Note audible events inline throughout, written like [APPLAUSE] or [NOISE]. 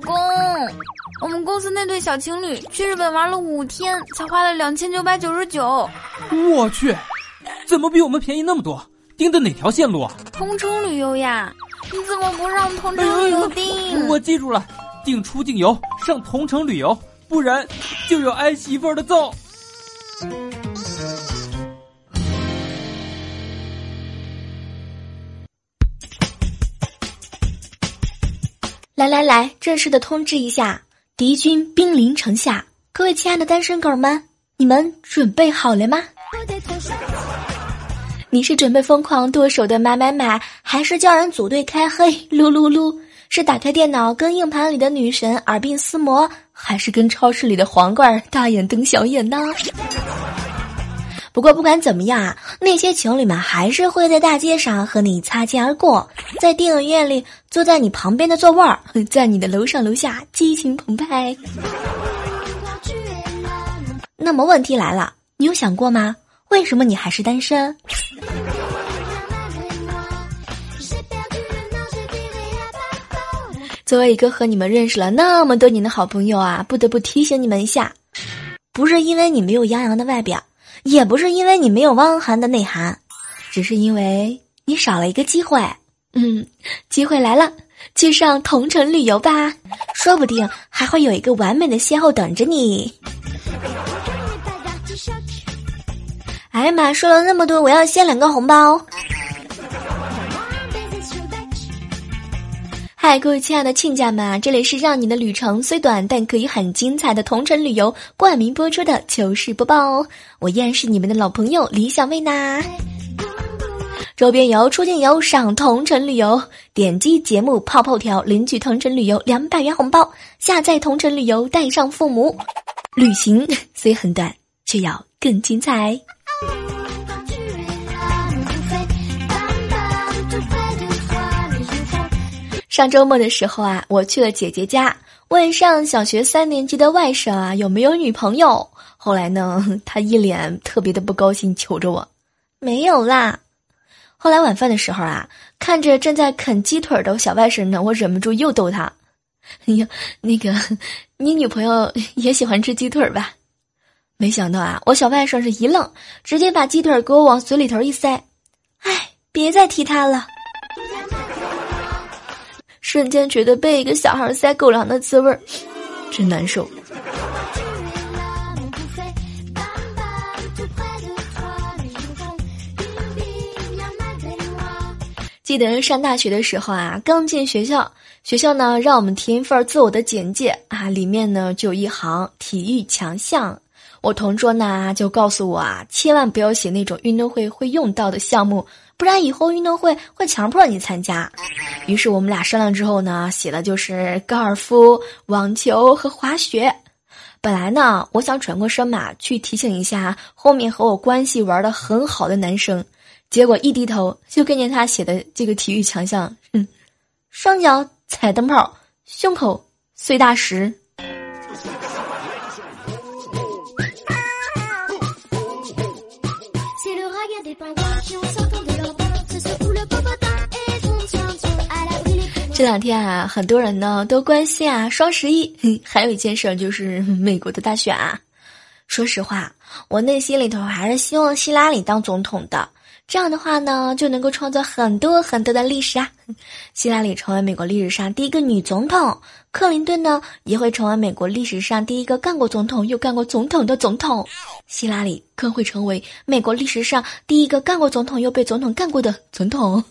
公，我们公司那对小情侣去日本玩了五天，才花了两千九百九十九。我去，怎么比我们便宜那么多？订的哪条线路啊？同城旅游呀！你怎么不让同城旅游订？我记住了，订出境游上同城旅游，不然就有挨媳妇儿的揍。来来来，正式的通知一下，敌军兵临城下，各位亲爱的单身狗们，你们准备好了吗？你是准备疯狂剁手的买买买，还是叫人组队开黑撸撸撸？是打开电脑跟硬盘里的女神耳鬓厮磨，还是跟超市里的黄罐大眼瞪小眼呢？不过不管怎么样啊，那些情侣们还是会在大街上和你擦肩而过，在电影院里坐在你旁边的座位儿，在你的楼上楼下激情澎湃。那么问题来了，你有想过吗？为什么你还是单身？作为一个和你们认识了那么多年的好朋友啊，不得不提醒你们一下，不是因为你没有杨洋的外表。也不是因为你没有汪涵的内涵，只是因为你少了一个机会。嗯，机会来了，去上同城旅游吧，说不定还会有一个完美的邂逅等着你。哎呀妈，说了那么多，我要先领个红包。嗨，各位亲爱的亲家们，这里是让你的旅程虽短但可以很精彩的同城旅游冠名播出的糗事播报哦！我依然是你们的老朋友李小妹呐。周边游、出境游上同城旅游，点击节目泡泡条领取同城旅游两百元红包，下载同城旅游带上父母，旅行 [LAUGHS] 虽很短，却要更精彩。上周末的时候啊，我去了姐姐家，问上小学三年级的外甥啊有没有女朋友。后来呢，他一脸特别的不高兴，求着我，没有啦。后来晚饭的时候啊，看着正在啃鸡腿的小外甥呢，我忍不住又逗他：“哎呀，那个，你女朋友 [LAUGHS] 也喜欢吃鸡腿吧？”没想到啊，我小外甥是一愣，直接把鸡腿给我往嘴里头一塞。哎，别再提他了。瞬间觉得被一个小孩塞狗粮的滋味儿，真难受。记得上大学的时候啊，刚进学校，学校呢让我们填一份自我的简介啊，里面呢就有一行体育强项。我同桌呢就告诉我啊，千万不要写那种运动会会用到的项目。不然以后运动会会强迫你参加，于是我们俩商量之后呢，写的就是高尔夫、网球和滑雪。本来呢，我想转过身嘛，去提醒一下后面和我关系玩的很好的男生，结果一低头就看见他写的这个体育强项，嗯，双脚踩灯泡，胸口碎大石。这两天啊，很多人呢都关心啊双十一，[LAUGHS] 还有一件事就是美国的大选啊。说实话，我内心里头还是希望希拉里当总统的，这样的话呢就能够创造很多很多的历史啊。[LAUGHS] 希拉里成为美国历史上第一个女总统，克林顿呢也会成为美国历史上第一个干过总统又干过总统的总统，希拉里更会成为美国历史上第一个干过总统又被总统干过的总统。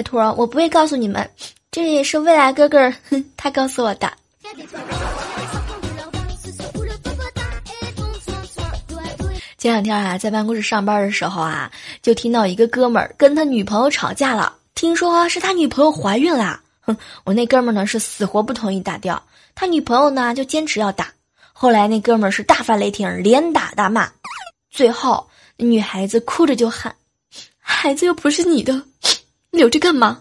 拜托，我不会告诉你们，这也是未来哥哥 [LAUGHS] 他告诉我的。前两天啊，在办公室上班的时候啊，就听到一个哥们儿跟他女朋友吵架了，听说是他女朋友怀孕了。哼，我那哥们儿呢是死活不同意打掉，他女朋友呢就坚持要打。后来那哥们儿是大发雷霆，连打大骂，最后女孩子哭着就喊：“孩子又不是你的。”留着干嘛？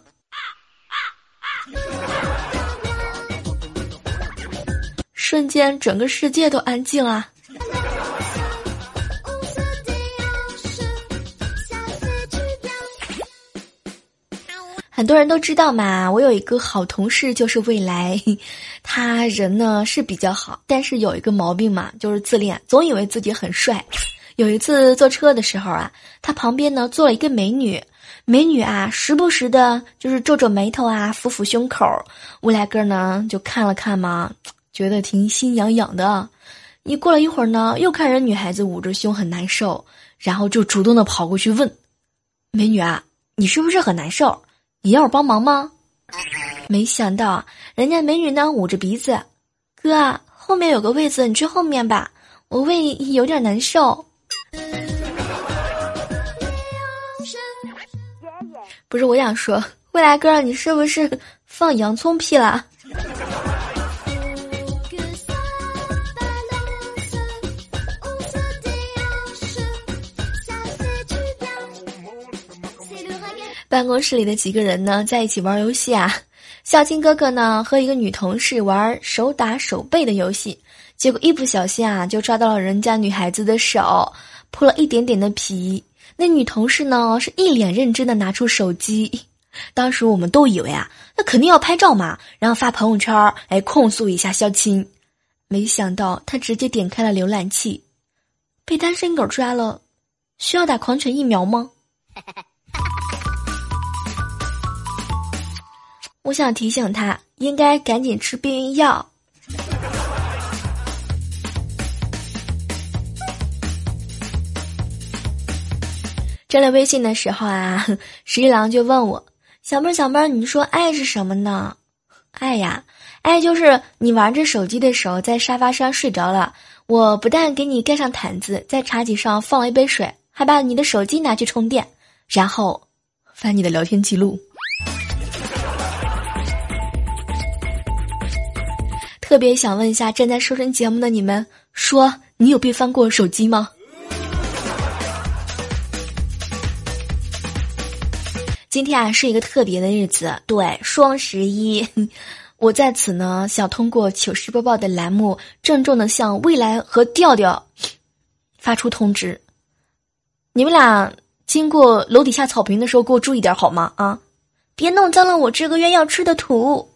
瞬间，整个世界都安静了。很多人都知道嘛，我有一个好同事就是未来，他人呢是比较好，但是有一个毛病嘛，就是自恋，总以为自己很帅。有一次坐车的时候啊，他旁边呢坐了一个美女，美女啊时不时的就是皱皱眉头啊，抚抚胸口。未来哥呢就看了看嘛，觉得挺心痒痒的。你过了一会儿呢，又看人女孩子捂着胸很难受，然后就主动的跑过去问：“美女啊，你是不是很难受？你要我帮忙吗？”没想到啊人家美女呢捂着鼻子：“哥啊，后面有个位子，你去后面吧，我胃有点难受。”不是我想说，未来哥，你是不是放洋葱屁了？办公室里的几个人呢，在一起玩游戏啊。孝青哥哥呢，和一个女同事玩手打手背的游戏。结果一不小心啊，就抓到了人家女孩子的手，破了一点点的皮。那女同事呢，是一脸认真的拿出手机。当时我们都以为啊，那肯定要拍照嘛，然后发朋友圈，哎，控诉一下肖青。没想到他直接点开了浏览器，被单身狗抓了，需要打狂犬疫苗吗？[LAUGHS] 我想提醒他，应该赶紧吃避孕药。加了微信的时候啊，十一郎就问我：“小妹儿，小妹儿，你说爱是什么呢？爱呀，爱就是你玩着手机的时候，在沙发上睡着了，我不但给你盖上毯子，在茶几上放了一杯水，还把你的手机拿去充电，然后翻你的聊天记录。特别想问一下正在收听节目的你们，说你有被翻过手机吗？”今天啊是一个特别的日子，对，双十一。[LAUGHS] 我在此呢，想通过糗事播报的栏目，郑重的向未来和调调发出通知：你们俩经过楼底下草坪的时候，给我注意点好吗？啊，别弄脏了我这个月要吃的土。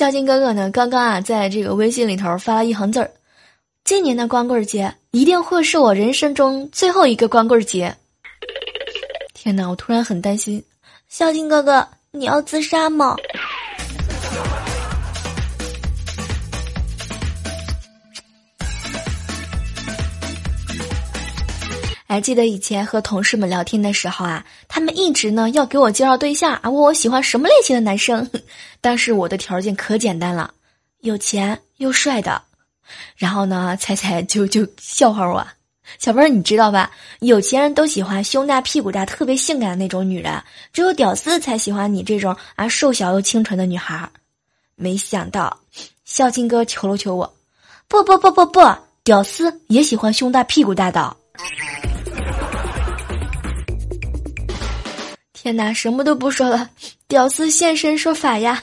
孝敬哥哥呢？刚刚啊，在这个微信里头发了一行字儿：“今年的光棍节一定会是我人生中最后一个光棍节。”天哪，我突然很担心，孝敬哥哥，你要自杀吗？还记得以前和同事们聊天的时候啊，他们一直呢要给我介绍对象啊，问我喜欢什么类型的男生。[LAUGHS] 但是我的条件可简单了，有钱又帅的。然后呢，彩彩就就笑话我，小妹儿你知道吧？有钱人都喜欢胸大屁股大、特别性感的那种女人，只有屌丝才喜欢你这种啊瘦小又清纯的女孩。没想到，孝敬哥求了求我，不不不不不，屌丝也喜欢胸大屁股大的。天哪，什么都不说了，屌丝现身说法呀！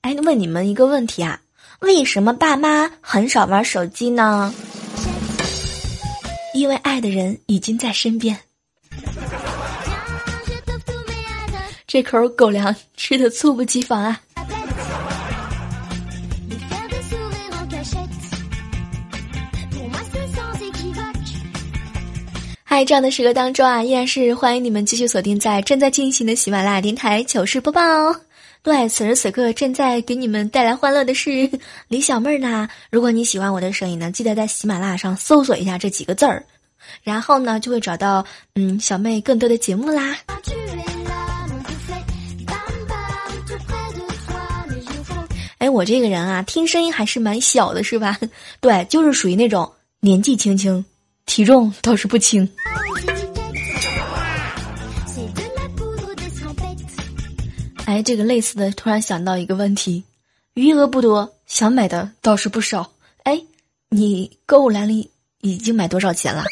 哎，问你们一个问题啊，为什么爸妈很少玩手机呢？因为爱的人已经在身边。这口狗粮吃的猝不及防啊！在这样的时刻当中啊，依然是欢迎你们继续锁定在正在进行的喜马拉雅电台糗事播报哦。对，此时此刻正在给你们带来欢乐的是 [LAUGHS] 李小妹儿呢。如果你喜欢我的声音呢，记得在喜马拉雅上搜索一下这几个字儿，然后呢就会找到嗯小妹更多的节目啦。哎，我这个人啊，听声音还是蛮小的，是吧？[LAUGHS] 对，就是属于那种年纪轻轻。体重倒是不轻。哎，这个类似的，突然想到一个问题：余额不多，想买的倒是不少。哎，你购物篮里已经买多少钱了？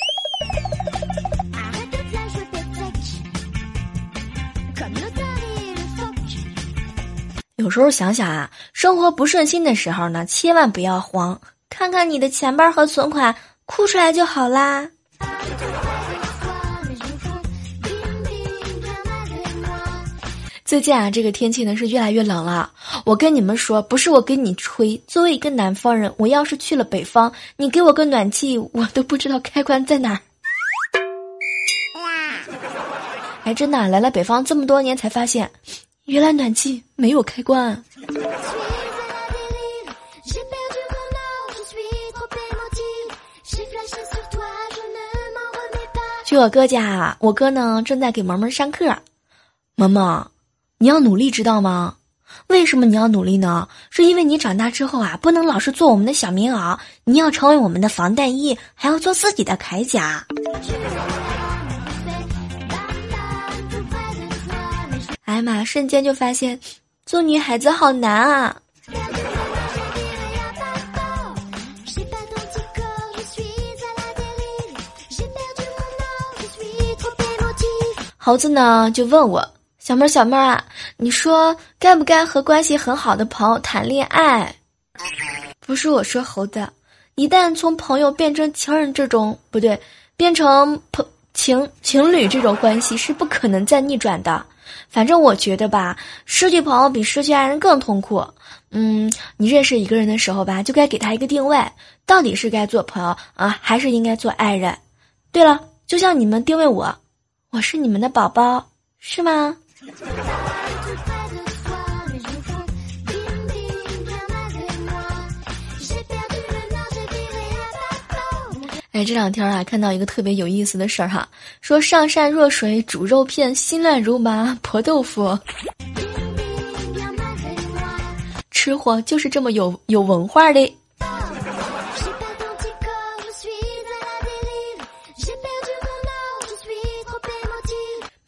有时候想想啊，生活不顺心的时候呢，千万不要慌，看看你的钱包和存款，哭出来就好啦。最近啊，这个天气呢是越来越冷了。我跟你们说，不是我跟你吹，作为一个南方人，我要是去了北方，你给我个暖气，我都不知道开关在哪儿。哎，真的，来了北方这么多年才发现。原来暖气没有开关。去我哥家，我哥呢正在给萌萌上课。萌萌，你要努力，知道吗？为什么你要努力呢？是因为你长大之后啊，不能老是做我们的小棉袄，你要成为我们的防弹衣，还要做自己的铠甲。哎呀妈！瞬间就发现，做女孩子好难啊！猴子呢就问我小妹儿小妹儿啊，你说该不该和关系很好的朋友谈恋爱？不是我说猴子，一旦从朋友变成情人这种不对，变成朋情情侣这种关系是不可能再逆转的。反正我觉得吧，失去朋友比失去爱人更痛苦。嗯，你认识一个人的时候吧，就该给他一个定位，到底是该做朋友啊，还是应该做爱人？对了，就像你们定位我，我是你们的宝宝，是吗？哎，这两天啊，看到一个特别有意思的事儿哈，说上善若水煮肉片，心乱如麻婆豆腐。吃货就是这么有有文化的。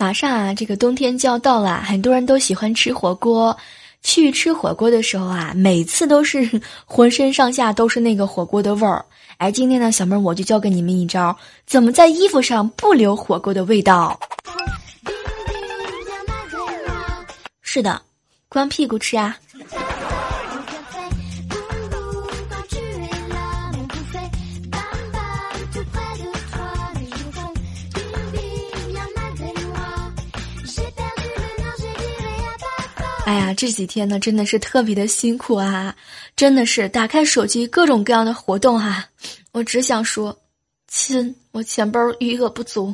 马上啊，这个冬天就要到了，很多人都喜欢吃火锅。去吃火锅的时候啊，每次都是 [LAUGHS] 浑身上下都是那个火锅的味儿。哎，今天呢，小妹儿我就教给你们一招，怎么在衣服上不留火锅的味道。是的，光屁股吃啊。[LAUGHS] 哎呀，这几天呢，真的是特别的辛苦啊！真的是打开手机各种各样的活动哈，我只想说，亲，我钱包余额不足。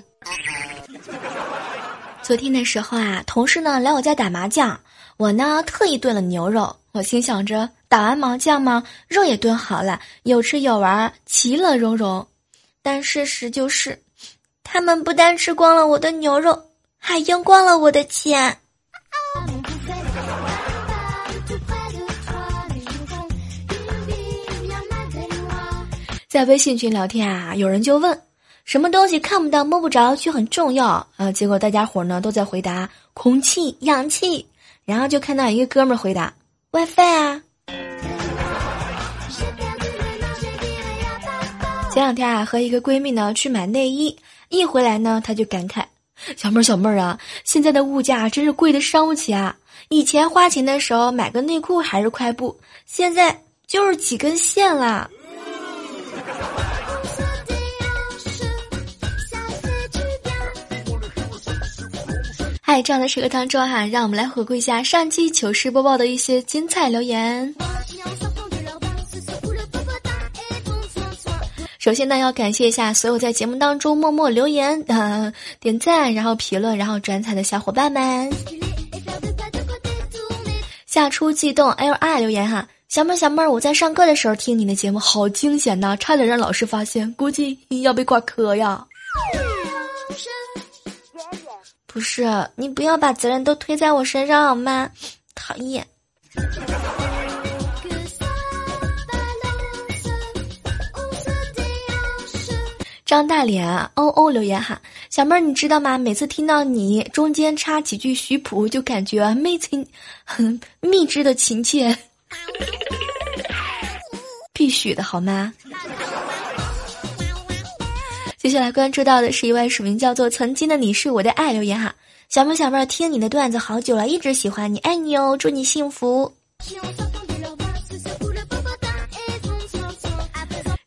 昨天的时候啊，同事呢来我家打麻将，我呢特意炖了牛肉，我心想着打完麻将嘛，肉也炖好了，有吃有玩，其乐融融。但事实就是，他们不但吃光了我的牛肉，还赢光了我的钱。在微信群聊天啊，有人就问，什么东西看不到摸不着却很重要啊？结果大家伙呢都在回答空气、氧气，然后就看到一个哥们儿回答 WiFi 啊。前两天啊，和一个闺蜜呢去买内衣，一回来呢，她就感慨：小妹儿小妹儿啊，现在的物价真是贵的伤不起啊！以前花钱的时候买个内裤还是块布，现在就是几根线啦。嗨，这样的时刻当中哈，让我们来回顾一下上期糗事播报的一些精彩留言。首先呢，要感谢一下所有在节目当中默默留言、呃点赞、然后评论、然后转采的小伙伴们。夏初悸动 L I 留言哈。小妹儿，小妹儿，我在上课的时候听你的节目，好惊险呐，差点让老师发现，估计你要被挂科呀。不是，你不要把责任都推在我身上好吗？讨厌。张大脸哦哦留言哈，小妹儿你知道吗？每次听到你中间插几句徐谱，就感觉妹亲很蜜汁的亲切。[LAUGHS] 必须的好吗？接下来关注到的是一位署名叫做“曾经的你是我的爱”留言哈，小妹小妹听你的段子好久了，一直喜欢你，爱你哦，祝你幸福。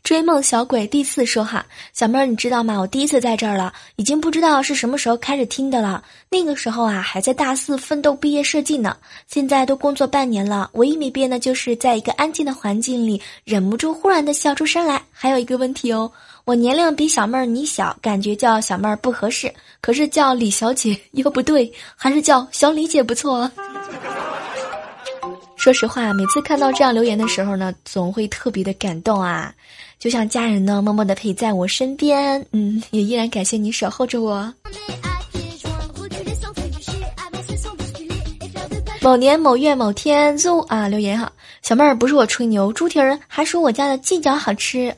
追梦小鬼第四说哈，小妹儿你知道吗？我第一次在这儿了，已经不知道是什么时候开始听的了。那个时候啊，还在大四奋斗毕业设计呢。现在都工作半年了，唯一没变的就是在一个安静的环境里，忍不住忽然的笑出声来。还有一个问题哦，我年龄比小妹儿你小，感觉叫小妹儿不合适，可是叫李小姐 [LAUGHS] 又不对，还是叫小李姐不错。说实话，每次看到这样留言的时候呢，总会特别的感动啊，就像家人呢默默的陪在我身边，嗯，也依然感谢你守候着我。某年某月某天，z 啊留言哈，小妹儿不是我吹牛，猪蹄儿还说我家的鸡脚好吃，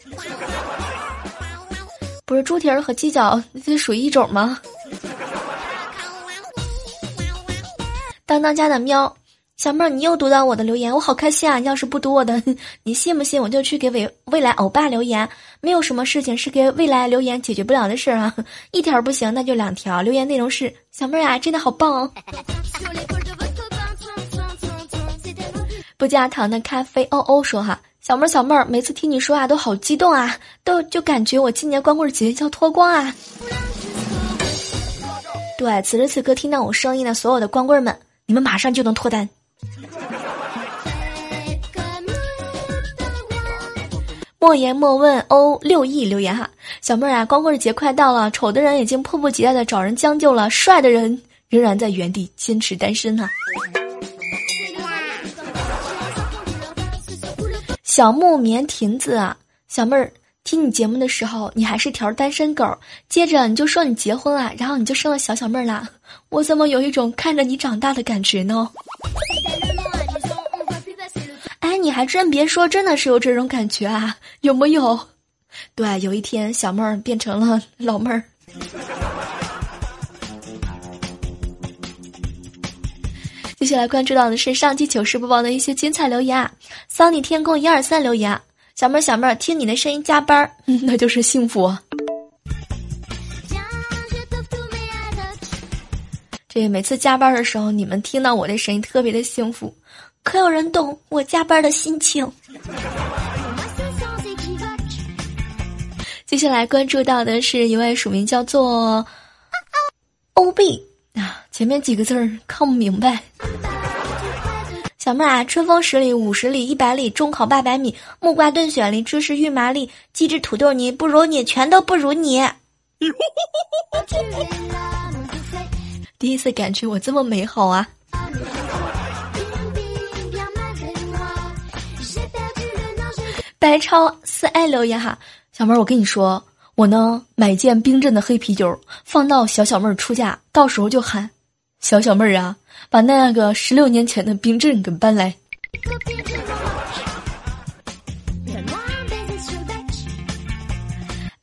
不是猪蹄儿和鸡脚这属于一种吗？当当家的喵。小妹儿，你又读到我的留言，我好开心啊！你要是不读我的，你信不信我就去给未未来欧巴留言？没有什么事情是给未来留言解决不了的事儿啊！一条不行，那就两条。留言内容是：小妹儿啊，真的好棒哦！不加糖的咖啡哦哦说哈，小妹儿小妹儿，每次听你说话都好激动啊，都就感觉我今年光棍节要脱光啊！对，此时此刻听到我声音的所有的光棍们，你们马上就能脱单。莫言莫问欧六亿留言哈，小妹儿啊，光棍节快到了，丑的人已经迫不及待的找人将就了，帅的人仍然在原地坚持单身呢。小木棉亭子啊，小妹儿听你节目的时候，你还是条单身狗，接着你就说你结婚了，然后你就生了小小妹儿啦，我怎么有一种看着你长大的感觉呢？你还真别说，真的是有这种感觉啊？有没有？对，有一天小妹儿变成了老妹儿。接下来关注到的是上期糗事播报的一些精彩留言啊。桑尼天空一二三留言：小妹儿，小妹儿，听你的声音加班儿，[LAUGHS] 那就是幸福。这每次加班的时候，你们听到我的声音，特别的幸福。可有人懂我加班的心情？接下来关注到的是一位署名叫做 “O B” 啊，前面几个字儿看不明白。小妹啊，春风十里、五十里、一百里，中考八百米，木瓜炖雪梨，芝士玉麻粒，鸡汁土豆泥，不如你，全都不如你。[LAUGHS] 第一次感觉我这么美好啊！白超四爱留言哈，小妹儿，我跟你说，我呢买件冰镇的黑啤酒，放到小小妹儿出嫁，到时候就喊，小小妹儿啊，把那个十六年前的冰镇给搬来。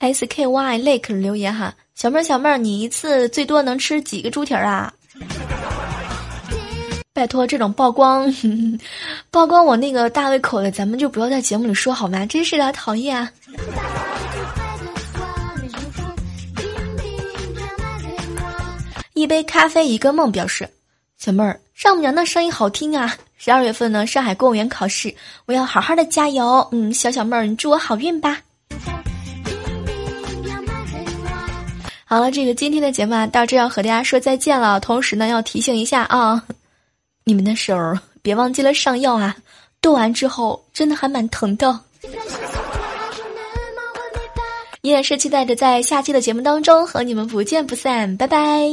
S K Y Lake 留言哈，小妹儿小妹儿，你一次最多能吃几个猪蹄儿啊？拜托，这种曝光，[LAUGHS] 曝光我那个大胃口的，咱们就不要在节目里说好吗？真是的，讨厌啊。一杯咖啡一个梦表示，小妹儿，丈母娘的声音好听啊！十二月份呢，上海公务员考试，我要好好的加油。嗯，小小妹儿，你祝我好运吧。好了，这个今天的节目啊，到这要和大家说再见了。同时呢，要提醒一下啊。你们的手别忘记了上药啊！剁完之后真的还蛮疼的。依然是期待着在下期的节目当中和你们不见不散，拜拜。